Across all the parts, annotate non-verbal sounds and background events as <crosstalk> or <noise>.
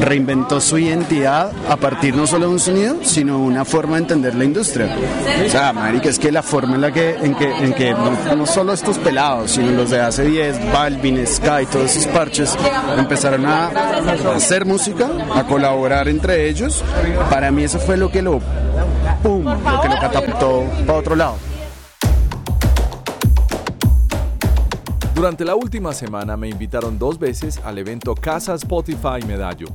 reinventó su identidad a partir no solo de un sonido, sino una forma de entender la industria. O sea, marica, es que la forma en la que, en que, en que no, solo estos pelados, sino los de hace 10, Balvin, Sky, todos esos parches, empezaron a hacer música, a colaborar entre ellos, para mí eso fue lo que lo, pum, lo que lo catapultó para otro lado. Durante la última semana me invitaron dos veces al evento Casa Spotify Medallo.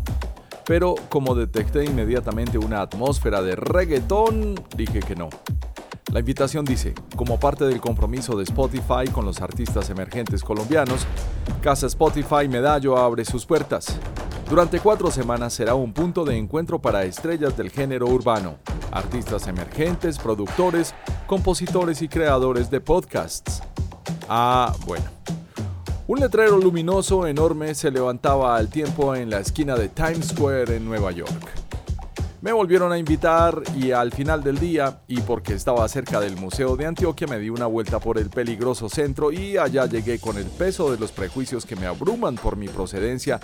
Pero como detecté inmediatamente una atmósfera de reggaetón, dije que no. La invitación dice, como parte del compromiso de Spotify con los artistas emergentes colombianos, Casa Spotify Medallo abre sus puertas. Durante cuatro semanas será un punto de encuentro para estrellas del género urbano, artistas emergentes, productores, compositores y creadores de podcasts. Ah, bueno. Un letrero luminoso enorme se levantaba al tiempo en la esquina de Times Square en Nueva York. Me volvieron a invitar y al final del día, y porque estaba cerca del Museo de Antioquia, me di una vuelta por el peligroso centro y allá llegué con el peso de los prejuicios que me abruman por mi procedencia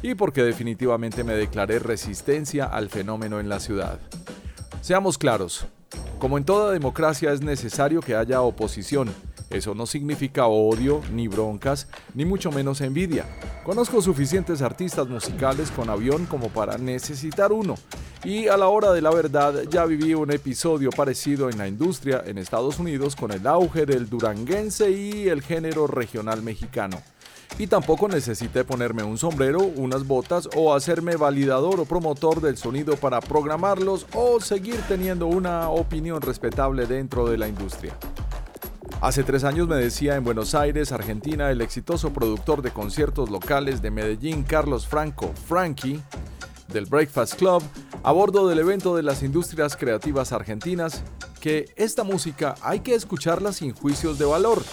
y porque definitivamente me declaré resistencia al fenómeno en la ciudad. Seamos claros, como en toda democracia es necesario que haya oposición, eso no significa odio, ni broncas, ni mucho menos envidia. Conozco suficientes artistas musicales con avión como para necesitar uno. Y a la hora de la verdad ya viví un episodio parecido en la industria en Estados Unidos con el auge del duranguense y el género regional mexicano. Y tampoco necesité ponerme un sombrero, unas botas o hacerme validador o promotor del sonido para programarlos o seguir teniendo una opinión respetable dentro de la industria. Hace tres años me decía en Buenos Aires, Argentina, el exitoso productor de conciertos locales de Medellín, Carlos Franco, Frankie, del Breakfast Club, a bordo del evento de las industrias creativas argentinas, que esta música hay que escucharla sin juicios de valor.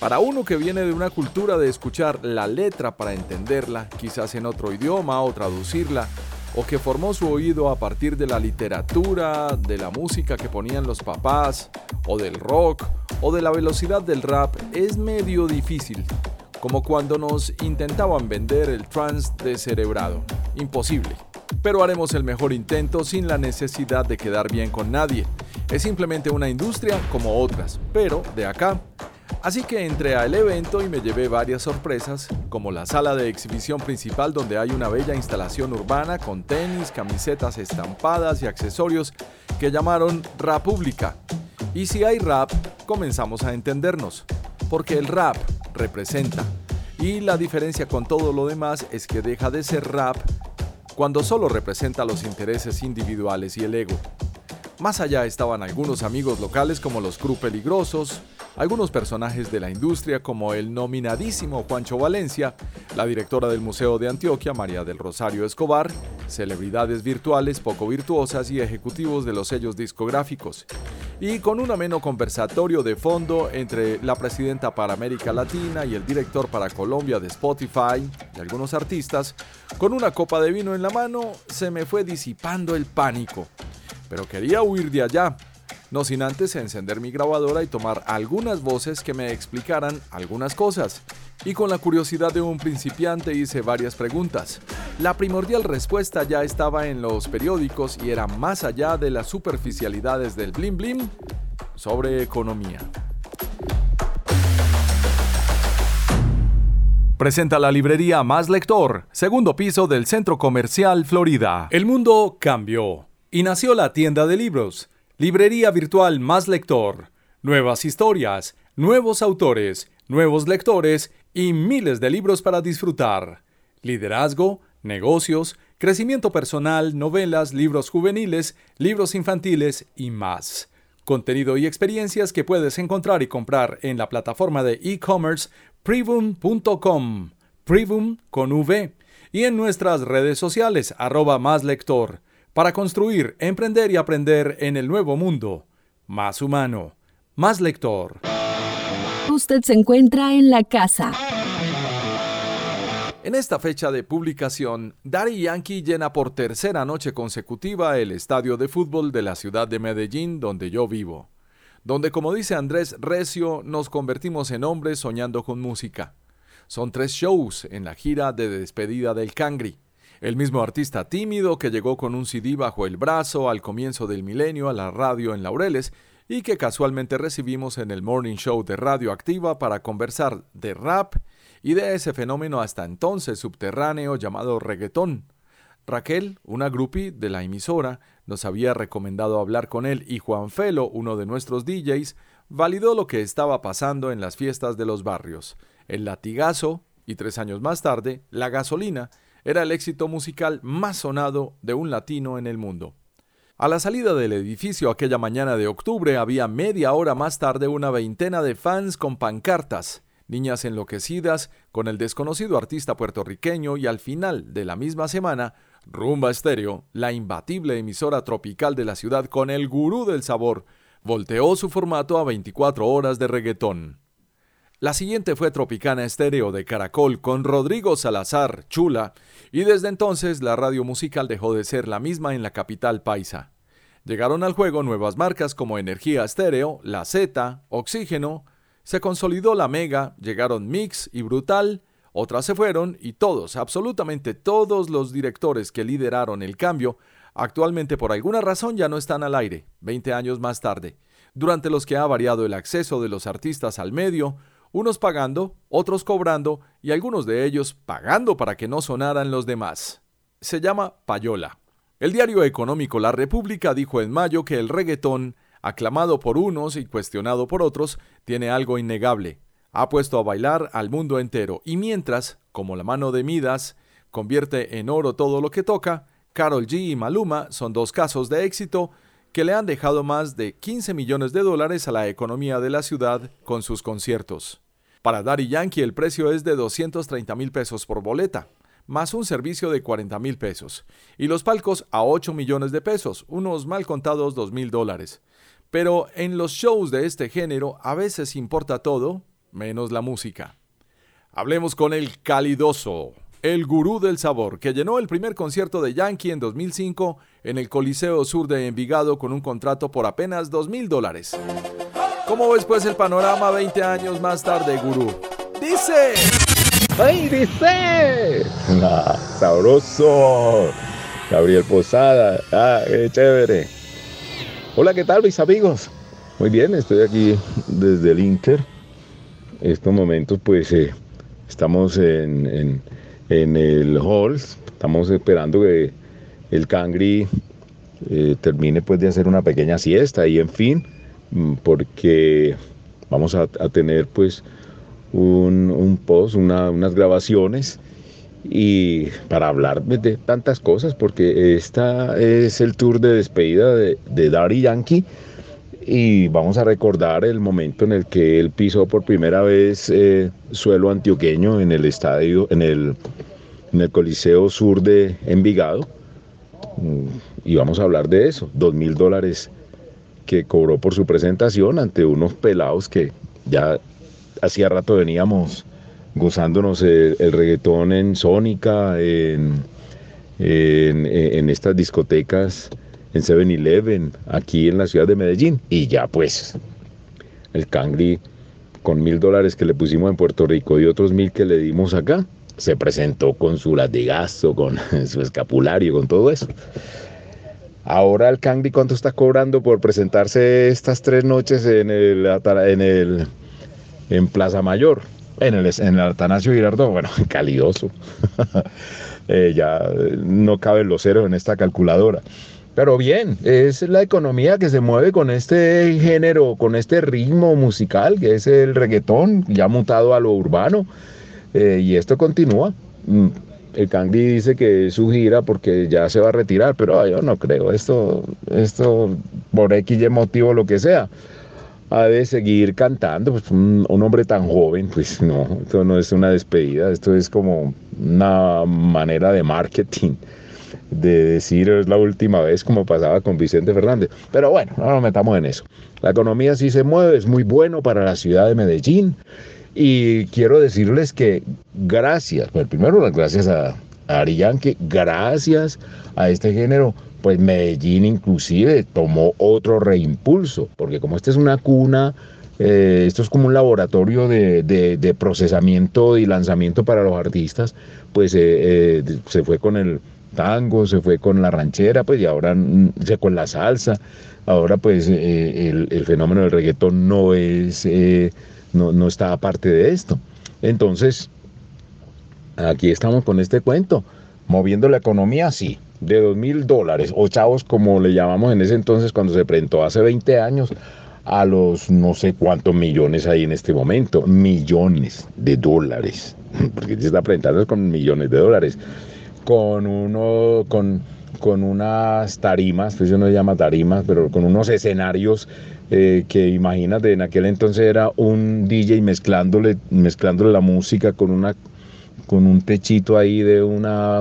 Para uno que viene de una cultura de escuchar la letra para entenderla, quizás en otro idioma o traducirla, o que formó su oído a partir de la literatura, de la música que ponían los papás, o del rock, o de la velocidad del rap es medio difícil, como cuando nos intentaban vender el trance cerebrado. Imposible. Pero haremos el mejor intento sin la necesidad de quedar bien con nadie. Es simplemente una industria como otras, pero de acá. Así que entré al evento y me llevé varias sorpresas, como la sala de exhibición principal donde hay una bella instalación urbana con tenis, camisetas estampadas y accesorios que llamaron República y si hay rap, comenzamos a entendernos, porque el rap representa. Y la diferencia con todo lo demás es que deja de ser rap cuando solo representa los intereses individuales y el ego. Más allá estaban algunos amigos locales como los Cru Peligrosos, algunos personajes de la industria como el nominadísimo Juancho Valencia, la directora del Museo de Antioquia María del Rosario Escobar, celebridades virtuales poco virtuosas y ejecutivos de los sellos discográficos, y con un ameno conversatorio de fondo entre la presidenta para América Latina y el director para Colombia de Spotify y algunos artistas, con una copa de vino en la mano, se me fue disipando el pánico. Pero quería huir de allá, no sin antes encender mi grabadora y tomar algunas voces que me explicaran algunas cosas. Y con la curiosidad de un principiante hice varias preguntas. La primordial respuesta ya estaba en los periódicos y era más allá de las superficialidades del blim blim sobre economía. Presenta la librería Más Lector, segundo piso del Centro Comercial Florida. El mundo cambió Y nació la tienda de libros, librería virtual Más Lector. Nuevas historias, nuevos autores, nuevos lectores y miles de libros para disfrutar. Liderazgo, negocios, crecimiento personal, novelas, libros juveniles, libros infantiles y más. Contenido y experiencias que puedes encontrar y comprar en la plataforma de e-commerce privum.com, privum con V, y en nuestras redes sociales arroba más lector, para construir, emprender y aprender en el nuevo mundo, más humano, más lector. Usted se encuentra en la casa. En esta fecha de publicación, Daddy Yankee llena por tercera noche consecutiva el estadio de fútbol de la ciudad de Medellín, donde yo vivo, donde como dice Andrés Recio, nos convertimos en hombres soñando con música. Son tres shows en la gira de despedida del Cangri. El mismo artista tímido que llegó con un CD bajo el brazo al comienzo del milenio a la radio en Laureles y que casualmente recibimos en el Morning Show de Radio Activa para conversar de rap y de ese fenómeno hasta entonces subterráneo llamado reggaetón. Raquel, una groupie de la emisora, nos había recomendado hablar con él y Juan Felo, uno de nuestros DJs, validó lo que estaba pasando en las fiestas de los barrios. El latigazo, y tres años más tarde, la gasolina, era el éxito musical más sonado de un latino en el mundo. A la salida del edificio aquella mañana de octubre había media hora más tarde una veintena de fans con pancartas Niñas enloquecidas con el desconocido artista puertorriqueño y al final de la misma semana, Rumba Estéreo, la imbatible emisora tropical de la ciudad con el gurú del sabor, volteó su formato a 24 horas de reggaetón. La siguiente fue Tropicana Estéreo de Caracol con Rodrigo Salazar, chula, y desde entonces la radio musical dejó de ser la misma en la capital paisa. Llegaron al juego nuevas marcas como Energía Estéreo, La Z, Oxígeno, se consolidó la Mega, llegaron Mix y Brutal, otras se fueron y todos, absolutamente todos los directores que lideraron el cambio, actualmente por alguna razón ya no están al aire, 20 años más tarde, durante los que ha variado el acceso de los artistas al medio, unos pagando, otros cobrando y algunos de ellos pagando para que no sonaran los demás. Se llama Payola. El diario económico La República dijo en mayo que el reggaetón aclamado por unos y cuestionado por otros, tiene algo innegable. Ha puesto a bailar al mundo entero y mientras, como la mano de Midas, convierte en oro todo lo que toca, Carol G y Maluma son dos casos de éxito que le han dejado más de 15 millones de dólares a la economía de la ciudad con sus conciertos. Para Daddy Yankee el precio es de 230 mil pesos por boleta, más un servicio de 40 mil pesos, y los palcos a 8 millones de pesos, unos mal contados 2 mil dólares. Pero en los shows de este género a veces importa todo, menos la música. Hablemos con el calidoso, el gurú del sabor, que llenó el primer concierto de Yankee en 2005 en el Coliseo Sur de Envigado con un contrato por apenas 2 mil dólares. ¿Cómo ves pues el panorama 20 años más tarde, gurú? Dice... ¡Ay, dice! Ah, sabroso. Gabriel Posada. Ah, qué chévere. Hola, ¿qué tal mis amigos? Muy bien, estoy aquí desde el Inter. En estos momentos pues eh, estamos en, el hall, estamos esperando que el Cangri eh, termine pues de hacer una pequeña siesta. Y en fin, mm, porque vamos a, tener pues un, post, unas grabaciones y para hablar de tantas cosas, porque esta es el tour de despedida de, de Daddy Yankee y vamos a recordar el momento en el que él pisó por primera vez eh, suelo antioqueño en el estadio, en el, en el Coliseo Sur de Envigado. Y vamos a hablar de eso, dos mil dólares que cobró por su presentación ante unos pelados que ya hacía rato veníamos gozándonos el, reggaetón en Sónica, en, en, estas discotecas, en 7-Eleven, aquí en la ciudad de Medellín. Y ya pues, el Cangri con mil dólares que le pusimos en Puerto Rico y otros mil que le dimos acá, se presentó con su latigazo, con <laughs> su escapulario, con todo eso. Ahora el Cangri, ¿cuánto está cobrando por presentarse estas tres noches en el, en el en Plaza Mayor? En el, en el Atanasio Girardot, bueno, <laughs> calidoso. <laughs> Eh, ya no caben los ceros en esta calculadora. Pero bien, es la economía que se mueve con este género, con este ritmo musical que es el reggaetón, ya mutado a lo urbano. Eh, y esto continúa. Mm, el Candy dice que es su gira porque ya se va a retirar, pero yo no creo. Esto, esto por X motivo, lo que sea, ha de seguir cantando. Pues un, un hombre tan joven, pues no, esto no es una despedida, esto es como una manera de marketing de decir es la última vez como pasaba con Vicente Fernández. Pero bueno, no nos metamos en eso. La economía sí se mueve, es muy bueno para la ciudad de Medellín. Y quiero decirles que gracias, pues primero las gracias a, a Ari Yankee, gracias a este género, pues Medellín inclusive tomó otro reimpulso, porque como esta es una cuna, eh, esto es como un laboratorio de, de, de, procesamiento y lanzamiento para los artistas, pues eh, eh, se fue con el tango, se fue con la ranchera, pues y ahora mm, se con la salsa. Ahora pues eh, el, fenómeno del reggaetón no es, eh, no, no está aparte de esto. Entonces, aquí estamos con este cuento, moviendo la economía, sí, de dos mil dólares, o chavos como le llamamos en ese entonces cuando se presentó hace 20 años, a los no sé cuántos millones hay en este momento, millones de dólares, <laughs> porque se está presentando con millones de dólares con uno, con, con unas tarimas, pues eso no se llama tarimas, pero con unos escenarios eh, que imagínate, en aquel entonces era un DJ mezclándole, mezclándole la música con una con un techito ahí de una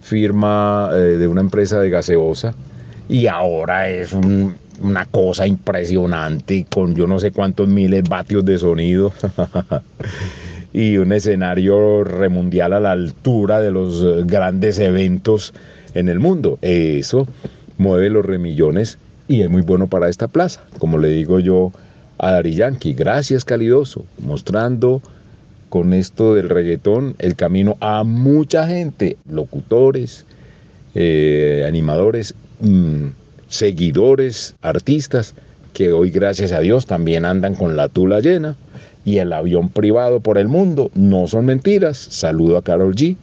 firma, eh, de una empresa de gaseosa, y ahora es un, una cosa impresionante con yo no sé cuántos miles vatios de sonido. <laughs> y un escenario remundial a la altura de los eh, grandes eventos en el mundo. Eso mueve los remillones y es muy bueno para esta plaza. Como le digo yo a Dari Yankee, gracias Calidoso, mostrando con esto del reggaetón el camino a mucha gente, locutores, eh, animadores, mmm, seguidores, artistas, que hoy gracias a Dios también andan con la tula llena y el avión privado por el mundo. No son mentiras. Saludo a Carol G,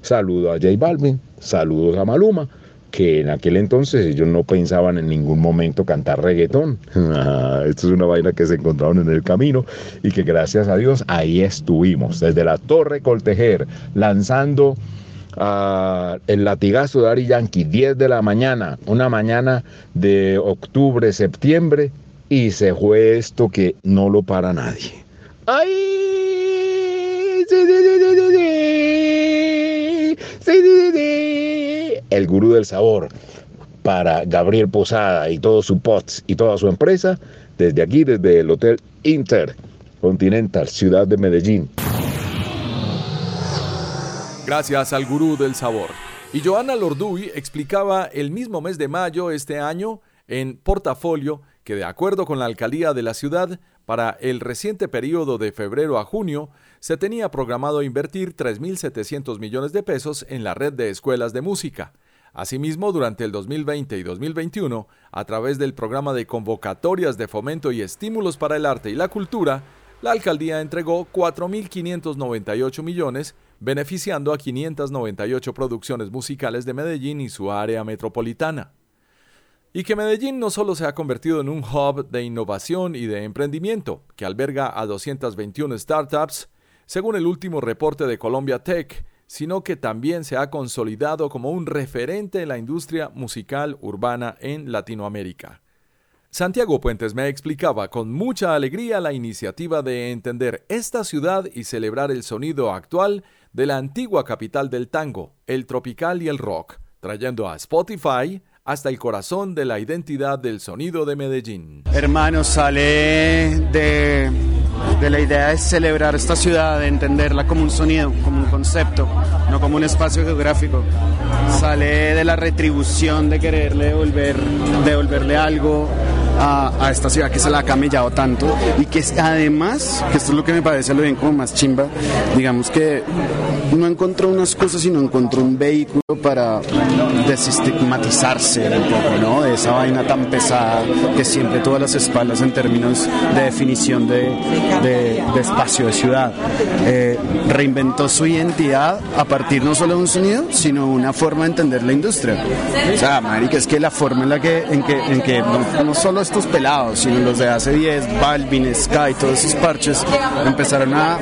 saludo a J Balvin, saludos a Maluma, que en aquel entonces ellos no pensaban en ningún momento cantar reggaetón. <laughs> Esto es una vaina que se encontraron en el camino y que gracias a Dios ahí estuvimos, desde la Torre Coltejer, lanzando uh, el latigazo de Ari Yankee, 10 de la mañana, una mañana de octubre, septiembre, y se fue esto que no lo para nadie. ¡Ay! El gurú del sabor para Gabriel Posada y todo su POTS y toda su empresa desde aquí, desde el Hotel Intercontinental, Ciudad de Medellín. Gracias al gurú del sabor. Y Joana Lorduy explicaba el mismo mes de mayo este año en Portafolio que de acuerdo con la alcaldía de la ciudad para el reciente periodo de febrero a junio, se tenía programado invertir 3.700 millones de pesos en la red de escuelas de música. Asimismo, durante el 2020 y 2021, a través del programa de convocatorias de fomento y estímulos para el arte y la cultura, la alcaldía entregó 4.598 millones, beneficiando a 598 producciones musicales de Medellín y su área metropolitana y que Medellín no solo se ha convertido en un hub de innovación y de emprendimiento, que alberga a 221 startups, según el último reporte de Colombia Tech, sino que también se ha consolidado como un referente en la industria musical urbana en Latinoamérica. Santiago Puentes me explicaba con mucha alegría la iniciativa de entender esta ciudad y celebrar el sonido actual de la antigua capital del tango, el tropical y el rock, trayendo a Spotify, hasta el corazón de la identidad del sonido de Medellín. Hermano, sale de, de, la idea de celebrar esta ciudad, de entenderla como un sonido, como un concepto, no como un espacio geográfico. Sale de la retribución de quererle devolver, devolverle algo a, esta ciudad que se la ha camellado tanto y que además, que esto es lo que me parece lo bien como más chimba, digamos que no encontró unas cosas, sino encontró un vehículo para desestigmatizarse un poco, ¿no? De esa vaina tan pesada que siempre todas las espaldas en términos de definición de, de, espacio, de ciudad. Eh, reinventó su identidad a partir no solo de un sonido, sino una forma de entender la industria. O sea, marica, es que la forma en la que, en que, en que no, solo estos pelados, sino los de hace 10, Balvin, Sky, todos esos parches, empezaron a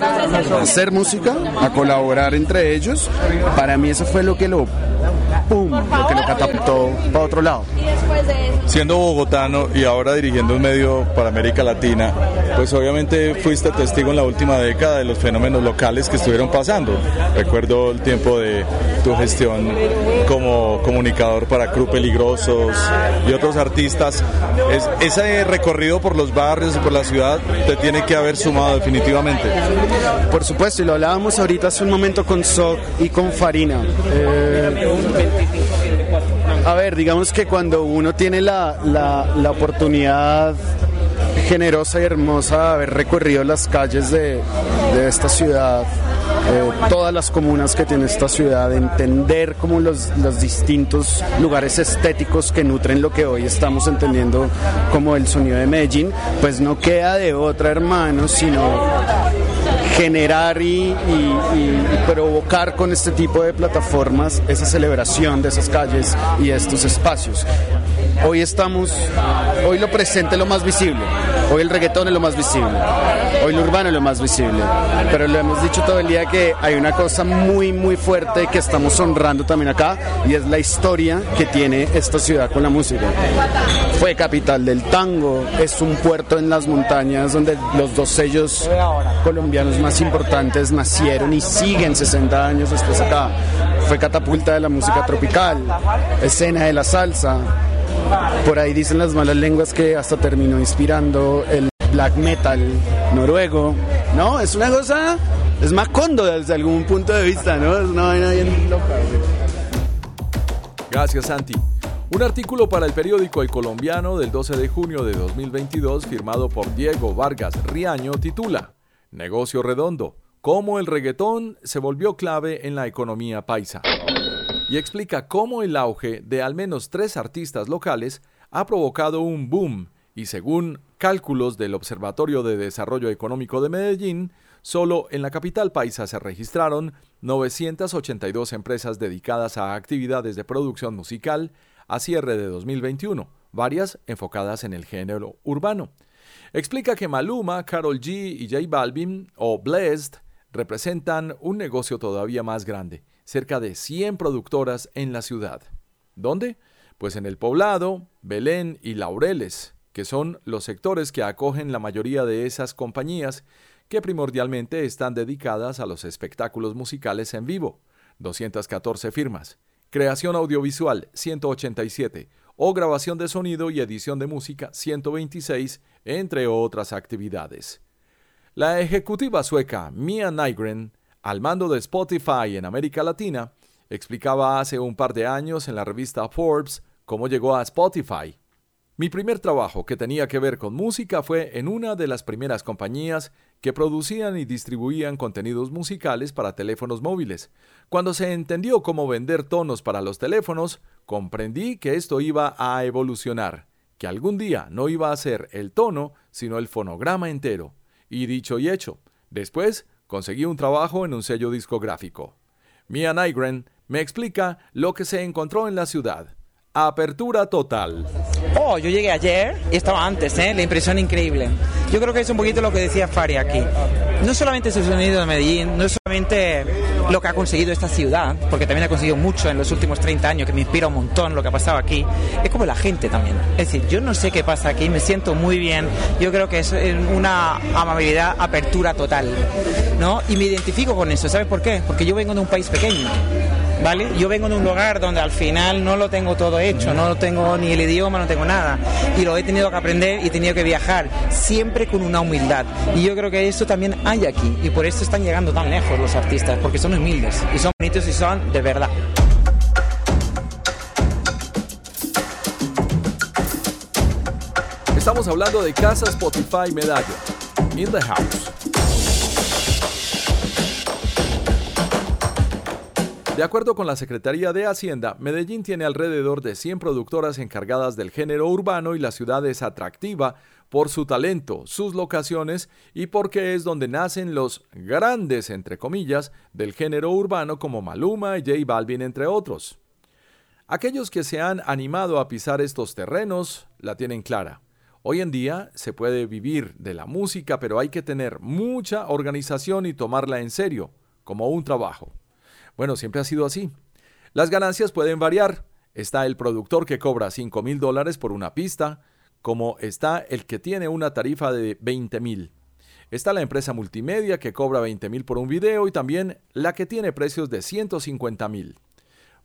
hacer música, a colaborar entre ellos. Para mí eso fue lo que lo ¡pum! lo que lo catapultó para otro lado. Siendo bogotano y ahora dirigiendo un medio para América Latina, pues obviamente fuiste testigo en la última década de los fenómenos locales que estuvieron pasando. Recuerdo el tiempo de tu gestión como comunicador para Cru Peligrosos y otros artistas. Es, ese recorrido por los barrios y por la ciudad te tiene que haber sumado definitivamente. Por supuesto, y lo hablábamos ahorita hace un momento con Soc y con Farina. Eh, a ver, digamos que cuando uno tiene la, la, oportunidad generosa y hermosa de haber recorrido las calles de, de esta ciudad, eh, todas las comunas que tiene esta ciudad, entender como los, los, distintos lugares estéticos que nutren lo que hoy estamos entendiendo como el sonido de Medellín, pues no queda de otra hermano, sino generar y, provocar con este tipo de plataformas esa celebración de esas calles y estos espacios. Hoy estamos, hoy lo presente es lo más visible, hoy el reggaetón es lo más visible, hoy lo urbano es lo más visible, pero lo hemos dicho todo el día que hay una cosa muy muy fuerte que estamos honrando también acá y es la historia que tiene esta ciudad con la música. Fue capital del tango, es un puerto en las montañas donde los dos sellos colombianos más importantes nacieron y siguen 60 años después acá. Fue catapulta de la música tropical, escena de la salsa. Por ahí dicen las malas lenguas que hasta terminó inspirando el black metal noruego. No, es una cosa, es más condo desde algún punto de vista, ¿no? Es una vaina bien loca. Gracias, Santi. Un artículo para el periódico El Colombiano del 12 de junio de 2022 firmado por Diego Vargas Riaño titula Negocio redondo, cómo el reggaetón se volvió clave en la economía paisa. Y explica cómo el auge de al menos tres artistas locales ha provocado un boom y según cálculos del Observatorio de Desarrollo Económico de Medellín, solo en la capital paisa se registraron 982 empresas dedicadas a actividades de producción musical a cierre de 2021, varias enfocadas en el género urbano. Explica que Maluma, Carol G y J Balvin, o Blessed, representan un negocio todavía más grande, cerca de 100 productoras en la ciudad. ¿Dónde? Pues en el poblado, Belén y Laureles, que son los sectores que acogen la mayoría de esas compañías que primordialmente están dedicadas a los espectáculos musicales en vivo, 214 firmas, creación audiovisual, 187, o grabación de sonido y edición de música 126, entre otras actividades. La ejecutiva sueca Mia Nygren, al mando de Spotify en América Latina, explicaba hace un par de años en la revista Forbes cómo llegó a Spotify. Mi primer trabajo que tenía que ver con música fue en una de las primeras compañías que producían y distribuían contenidos musicales para teléfonos móviles. Cuando se entendió cómo vender tonos para los teléfonos, comprendí que esto iba a evolucionar, que algún día no iba a ser el tono, sino el fonograma entero. Y dicho y hecho, después conseguí un trabajo en un sello discográfico. Mia Nygren me explica lo que se encontró en la ciudad. Apertura total. Oh, yo llegué ayer y estaba antes, ¿eh? La impresión increíble. Yo creo que es un poquito lo que decía Fari aquí. No solamente es el sonido de Medellín, no solamente lo que ha conseguido esta ciudad, porque también ha conseguido mucho en los últimos 30 años, que me inspira un montón lo que ha pasado aquí, es como la gente también. Es decir, yo no sé qué pasa aquí, me siento muy bien, yo creo que es una amabilidad, apertura total, ¿no? Y me identifico con eso, ¿sabes por qué? Porque yo vengo de un país pequeño ¿vale? Yo vengo de un lugar donde al final no lo tengo todo hecho, no tengo ni el idioma, no tengo nada. Y lo he tenido que aprender y he tenido que viajar, siempre con una humildad. Y yo creo que eso también hay aquí. Y por eso están llegando tan lejos los artistas, porque son humildes y son bonitos y son de verdad. Estamos hablando de Casa Spotify Medallo. In the house. De acuerdo con la Secretaría de Hacienda, Medellín tiene alrededor de 100 productoras encargadas del género urbano y la ciudad es atractiva por su talento, sus locaciones y porque es donde nacen los grandes, entre comillas, del género urbano como Maluma y J Balvin, entre otros. Aquellos que se han animado a pisar estos terrenos la tienen clara. Hoy en día se puede vivir de la música, pero hay que tener mucha organización y tomarla en serio, como un trabajo. Bueno, siempre ha sido así. Las ganancias pueden variar. Está el productor que cobra 5 mil dólares por una pista, como está el que tiene una tarifa de 20 mil. Está la empresa multimedia que cobra 20 mil por un video y también la que tiene precios de 150 mil.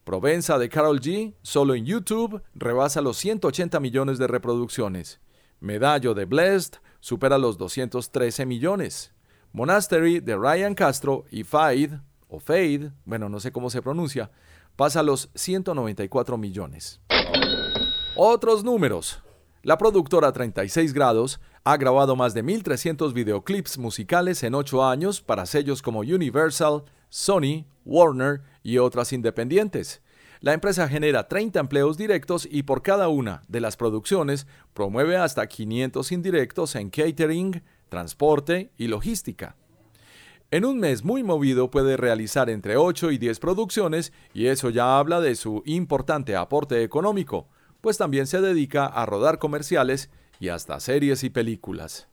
Provenza de Carol G, solo en YouTube, rebasa los 180 millones de reproducciones. Medallo de Blessed supera los 213 millones. Monastery de Ryan Castro y Fade o Fade, bueno, no sé cómo se pronuncia, pasa a los 194 millones. Otros números. La productora 36 grados ha grabado más de 1.300 videoclips musicales en 8 años para sellos como Universal, Sony, Warner y otras independientes. La empresa genera 30 empleos directos y por cada una de las producciones promueve hasta 500 indirectos en catering, transporte y logística. En un mes muy movido puede realizar entre 8 y 10 producciones y eso ya habla de su importante aporte económico, pues también se dedica a rodar comerciales y hasta series y películas.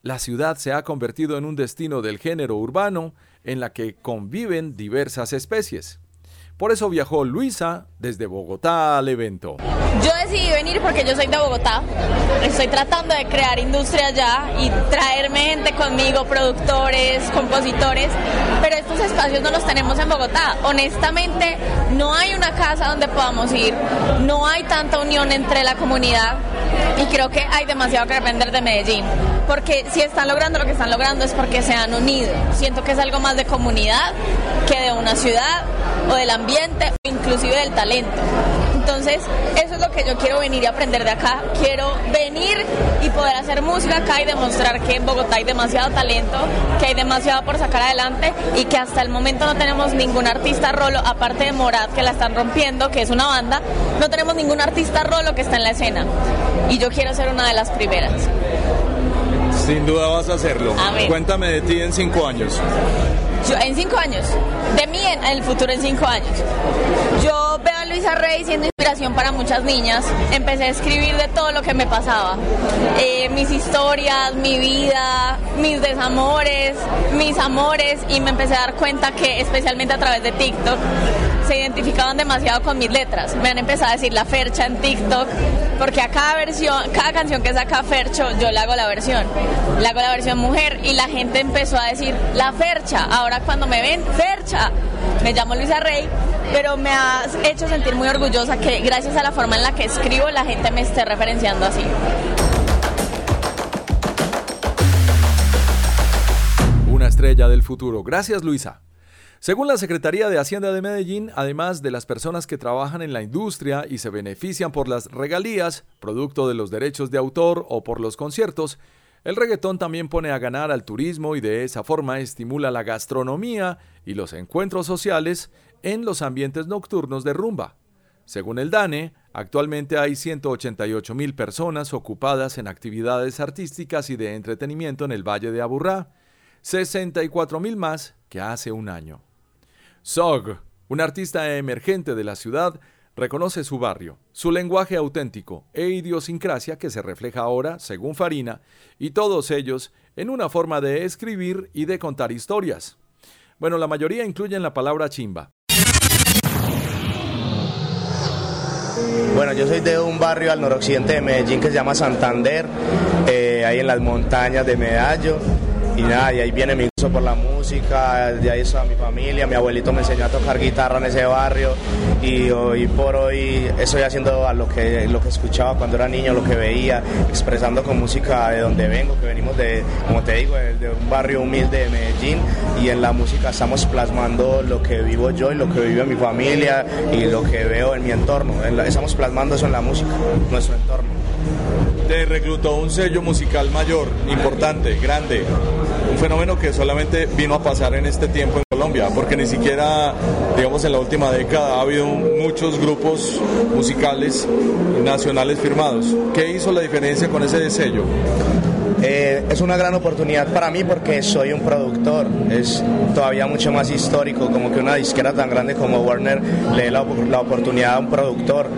La ciudad se ha convertido en un destino del género urbano en la que conviven diversas especies. Por eso viajó Luisa desde Bogotá al evento. Yo decidí venir porque yo soy de Bogotá. Estoy tratando de crear industria allá y traerme gente conmigo, productores, compositores, pero estos espacios no los tenemos en Bogotá. Honestamente, no hay una casa donde podamos ir, no hay tanta unión entre la comunidad y creo que hay demasiado que aprender de Medellín. Porque si están logrando lo que están logrando es porque se han unido. Siento que es algo más de comunidad que de una ciudad o del ambiente o inclusive del talento. Entonces, eso es lo que yo quiero venir y aprender de acá. Quiero venir y poder hacer música acá y demostrar que en Bogotá hay demasiado talento, que hay demasiado por sacar adelante y que hasta el momento no tenemos ningún artista rolo, aparte de Morat que la están rompiendo, que es una banda, no tenemos ningún artista rolo que está en la escena. Y yo quiero ser una de las primeras. Sin duda vas a hacerlo. Cuéntame de ti en cinco años. En cinco años. De mí en, el futuro en cinco años. Yo veo a Luisa Rey siendo inspiración para muchas niñas. Empecé a escribir de todo lo que me pasaba. Eh, mis historias, mi vida, mis desamores, mis amores. Y me empecé a dar cuenta que, especialmente a través de TikTok, se identificaban demasiado con mis letras. Me han empezado a decir la fercha en TikTok, porque a cada versión, cada canción que saca Fercho, yo le hago la versión. Le hago la versión mujer y la gente empezó a decir la fercha. Ahora cuando me ven, fercha. Me llamo Luisa Rey, pero me ha hecho sentir muy orgullosa que gracias a la forma en la que escribo la gente me esté referenciando así. Una estrella del futuro. Gracias Luisa. Según la Secretaría de Hacienda de Medellín, además de las personas que trabajan en la industria y se benefician por las regalías, producto de los derechos de autor o por los conciertos, el reggaetón también pone a ganar al turismo y de esa forma estimula la gastronomía y los encuentros sociales en los ambientes nocturnos de rumba. Según el DANE, actualmente hay 188 mil personas ocupadas en actividades artísticas y de entretenimiento en el Valle de Aburrá, 64 mil más que hace un año. Sog, un artista emergente de la ciudad, reconoce su barrio, su lenguaje auténtico e idiosincrasia que se refleja ahora, según Farina, y todos ellos en una forma de escribir y de contar historias. Bueno, la mayoría incluyen la palabra chimba. Bueno, yo soy de un barrio al noroccidente de Medellín que se llama Santander, eh, ahí en las montañas de Medallo y nada, y ahí viene mi gusto por la música, de ahí está mi familia, mi abuelito me enseñó a tocar guitarra en ese barrio y hoy por hoy estoy haciendo lo que, lo que escuchaba cuando era niño, lo que veía, expresando con música de donde vengo, que venimos de, como te digo, de, un barrio humilde de Medellín y en la música estamos plasmando lo que vivo yo y lo que vive mi familia y lo que veo en mi entorno, estamos plasmando eso en la música, nuestro entorno. te reclutó un sello musical mayor, importante, grande, un fenómeno que solamente vino a pasar en este tiempo en Colombia, porque ni siquiera, digamos, en la última década ha habido muchos grupos musicales nacionales firmados. ¿Qué hizo la diferencia con ese sello? Eh, es una gran oportunidad para mí porque soy un productor, es todavía mucho más histórico, como que una disquera tan grande como Warner le dé la, la oportunidad a un productor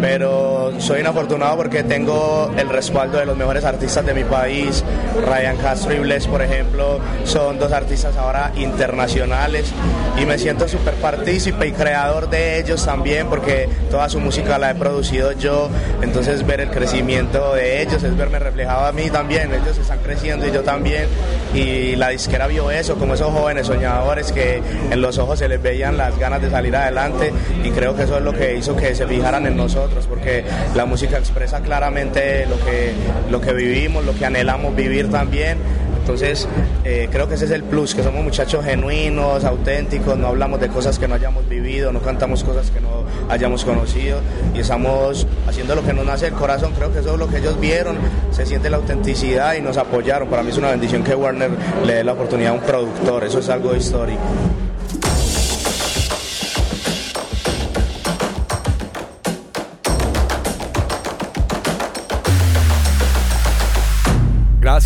pero soy un afortunado porque tengo el respaldo de los mejores artistas de mi país. Ryan Castro y Bless, por ejemplo, son dos artistas ahora internacionales y me siento súper partícipe y creador de ellos también porque toda su música la he producido yo. Entonces ver el crecimiento de ellos es verme reflejado a mí también. Ellos están creciendo y yo también. Y la disquera vio eso, como esos jóvenes soñadores que en los ojos se les veían las ganas de salir adelante y creo que eso es lo que hizo que se fijaran en nosotros porque la música expresa claramente lo que, lo que vivimos, lo que anhelamos vivir también. Entonces, eh, creo que ese es el plus, que somos muchachos genuinos, auténticos, no hablamos de cosas que no hayamos vivido, no cantamos cosas que no hayamos conocido y estamos haciendo lo que nos nace el corazón. Creo que eso es lo que ellos vieron, se siente la autenticidad y nos apoyaron. Para mí es una bendición que Warner le dé la oportunidad a un productor, eso es algo histórico.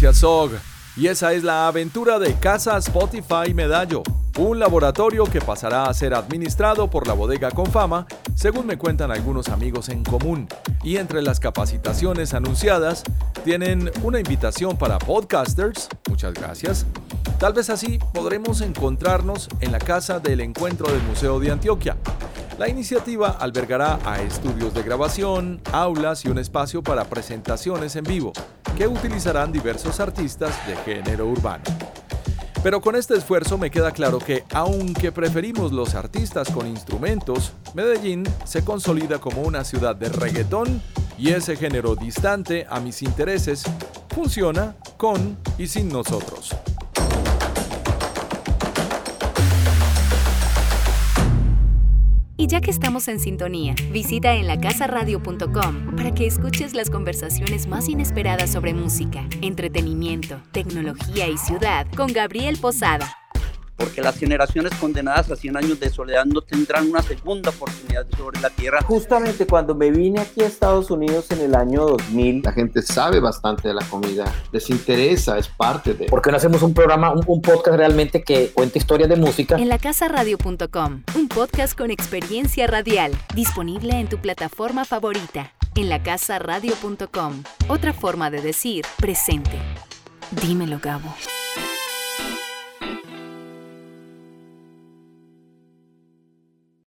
Gracias, Zog. Y esa es la aventura de Casa Spotify Medallo, un laboratorio que pasará a ser administrado por la bodega con fama, según me cuentan algunos amigos en común. Y entre las capacitaciones anunciadas, tienen una invitación para podcasters, muchas gracias. Tal vez así podremos encontrarnos en la casa del encuentro del Museo de Antioquia. La iniciativa albergará a estudios de grabación, aulas y un espacio para presentaciones en vivo, que utilizarán diversos artistas de género urbano. Pero con este esfuerzo me queda claro que, aunque preferimos los artistas con instrumentos, Medellín se consolida como una ciudad de reggaetón y ese género distante a mis intereses funciona con y sin nosotros. Y ya que estamos en sintonía, visita en lacasaradio.com para que escuches las conversaciones más inesperadas sobre música, entretenimiento, tecnología y ciudad con Gabriel Posada porque las generaciones condenadas a 100 años de soledad no tendrán una segunda oportunidad sobre la tierra. Justamente cuando me vine aquí a Estados Unidos en el año 2000, la gente sabe bastante de la comida, les interesa, es parte de... ¿Por qué no hacemos un programa, un, un podcast realmente que cuente historias de música? En lacasaradio.com, un podcast con experiencia radial, disponible en tu plataforma favorita. En lacasaradio.com, otra forma de decir presente. Dímelo, Gabo.